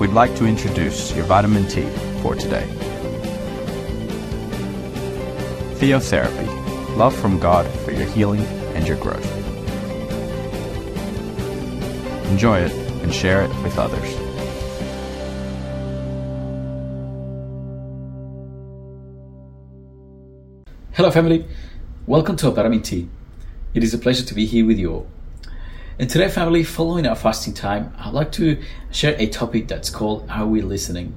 we'd like to introduce your vitamin T for today. Theotherapy love from God for your healing and your growth. Enjoy it and share it with others. Hello, family. Welcome to Vitamin T. It is a pleasure to be here with you all. And today, family, following our fasting time, I'd like to share a topic that's called Are We Listening?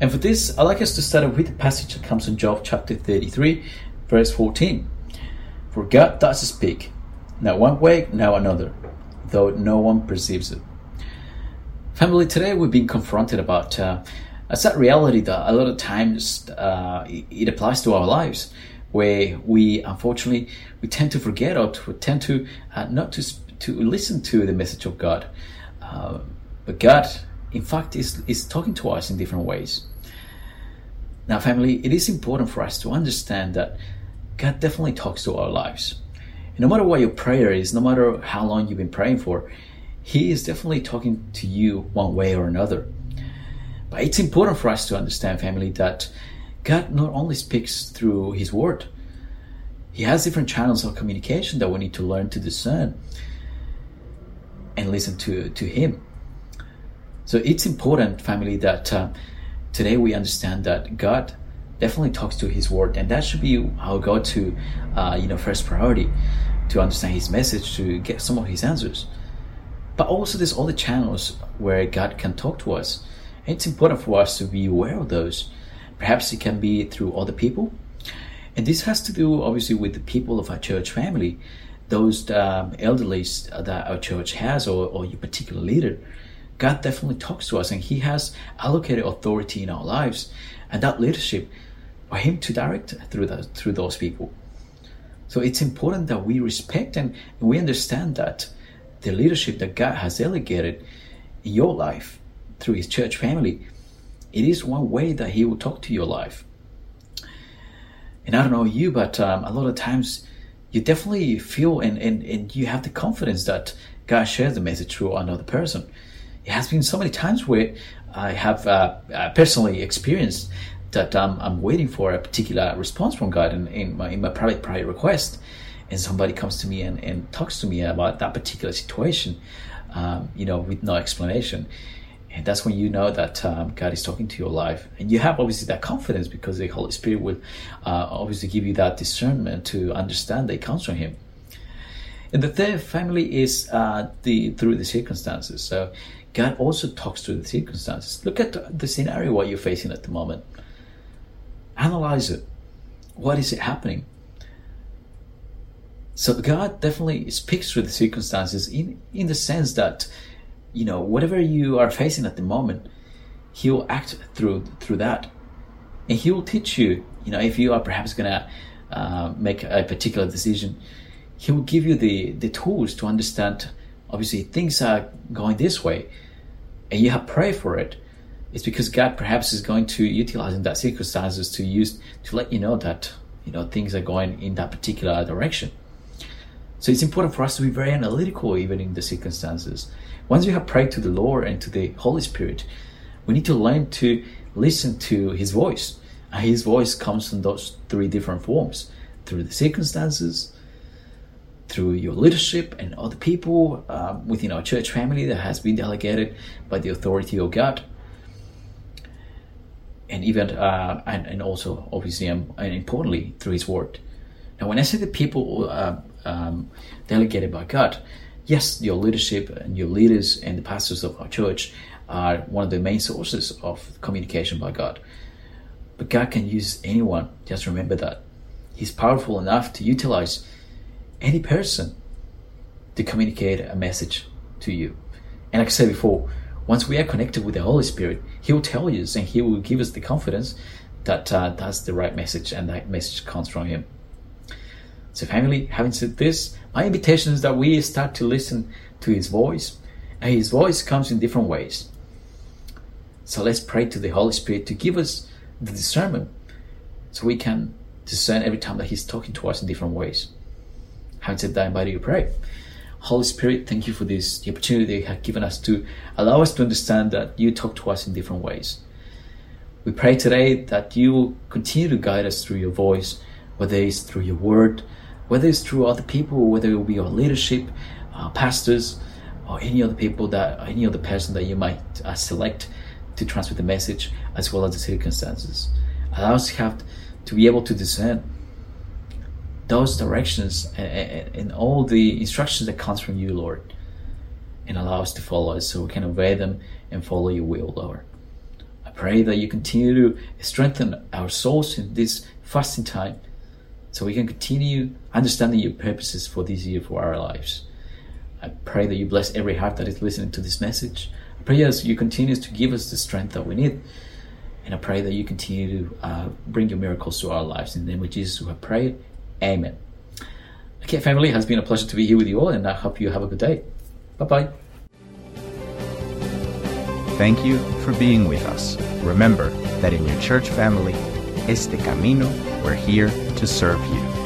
And for this, I'd like us to start with a passage that comes from Job chapter 33, verse 14. For God does speak, now one way, now another, though no one perceives it. Family, today we've been confronted about uh, a sad reality that a lot of times uh, it applies to our lives where we unfortunately we tend to forget or to tend to uh, not to to listen to the message of God. Uh, but God, in fact, is is talking to us in different ways. Now, family, it is important for us to understand that God definitely talks to our lives. And no matter what your prayer is, no matter how long you've been praying for, He is definitely talking to you one way or another. But it's important for us to understand, family, that God not only speaks through His Word, He has different channels of communication that we need to learn to discern and listen to, to Him. So it's important, family, that uh, today we understand that God definitely talks to His Word, and that should be our go to, uh, you know, first priority to understand His message, to get some of His answers. But also, there's all the channels where God can talk to us. And it's important for us to be aware of those Perhaps it can be through other people. And this has to do obviously with the people of our church family, those um, elderly that our church has, or, or your particular leader. God definitely talks to us and He has allocated authority in our lives and that leadership for Him to direct through, through those people. So it's important that we respect and, and we understand that the leadership that God has delegated in your life through His church family it is one way that He will talk to your life. And I don't know you, but um, a lot of times you definitely feel and, and, and you have the confidence that God shares the message through another person. It has been so many times where I have uh, uh personally experienced that um, I'm waiting for a particular response from God in, in, my, in my private prayer request. And somebody comes to me and, and talks to me about that particular situation, um, you know, with no explanation. And that's when you know that um, God is talking to your life. And you have obviously that confidence because the Holy Spirit will uh, obviously give you that discernment to understand that it comes from Him. And the third family is uh, the through the circumstances. So God also talks through the circumstances. Look at the scenario what you're facing at the moment. Analyze it. What is it happening? So God definitely speaks through the circumstances in in the sense that you know whatever you are facing at the moment he will act through through that. And he will teach you you know if you are perhaps gonna uh, make a particular decision he will give you the the tools to understand obviously things are going this way and you have pray for it. It's because god perhaps is going to utilize in that circumstances to use to let you know that you know things are going in that particular direction so it's important for us to be very analytical even in the circumstances once we have prayed to the Lord and to the Holy Spirit, we need to learn to listen to His voice. And His voice comes in those three different forms through the circumstances, through your leadership and other people um, within our church family that has been delegated by the authority of God. And even, uh, and, and also, obviously, um, and importantly, through His Word. Now, when I say the people uh, um, delegated by God, yes, your leadership and your leaders and the pastors of our church are one of the main sources of communication by God. But God can use anyone. Just remember that. He's powerful enough to utilize any person to communicate a message to you. And like I said before, once we are connected with the Holy Spirit, He will tell us and He will give us the confidence that uh, that's the right message and that message comes from Him. So, family, having said this, my invitation is that we start to listen to His voice, and His voice comes in different ways. So, let's pray to the Holy Spirit to give us the discernment so we can discern every time that He's talking to us in different ways. Having said that, I invite you to pray. Holy Spirit, thank you for this the opportunity you have given us to allow us to understand that you talk to us in different ways. We pray today that you will continue to guide us through your voice, whether it's through your word, whether it's through other people, whether it will be our leadership, our pastors, or any other people that any other person that you might uh, select to transmit the message, as well as the circumstances. Allow us to have to be able to discern those directions and, and, all the instructions that comes from you, Lord, and allow us to follow it so we can obey them and follow your will, Lord. I pray that you continue to strengthen our souls in this fasting time so we can continue understanding your purposes for this year for our lives. I pray that you bless every heart that is listening to this message. I pray as you continue to give us the strength that we need. And I pray that you continue to uh, bring your miracles to our lives. In the name of Jesus, we have prayed. Amen. Okay, family, it has been a pleasure to be here with you all, and I hope you have a good day. Bye bye. Thank you for being with us. Remember that in your church family, Este Camino, we're here to serve you.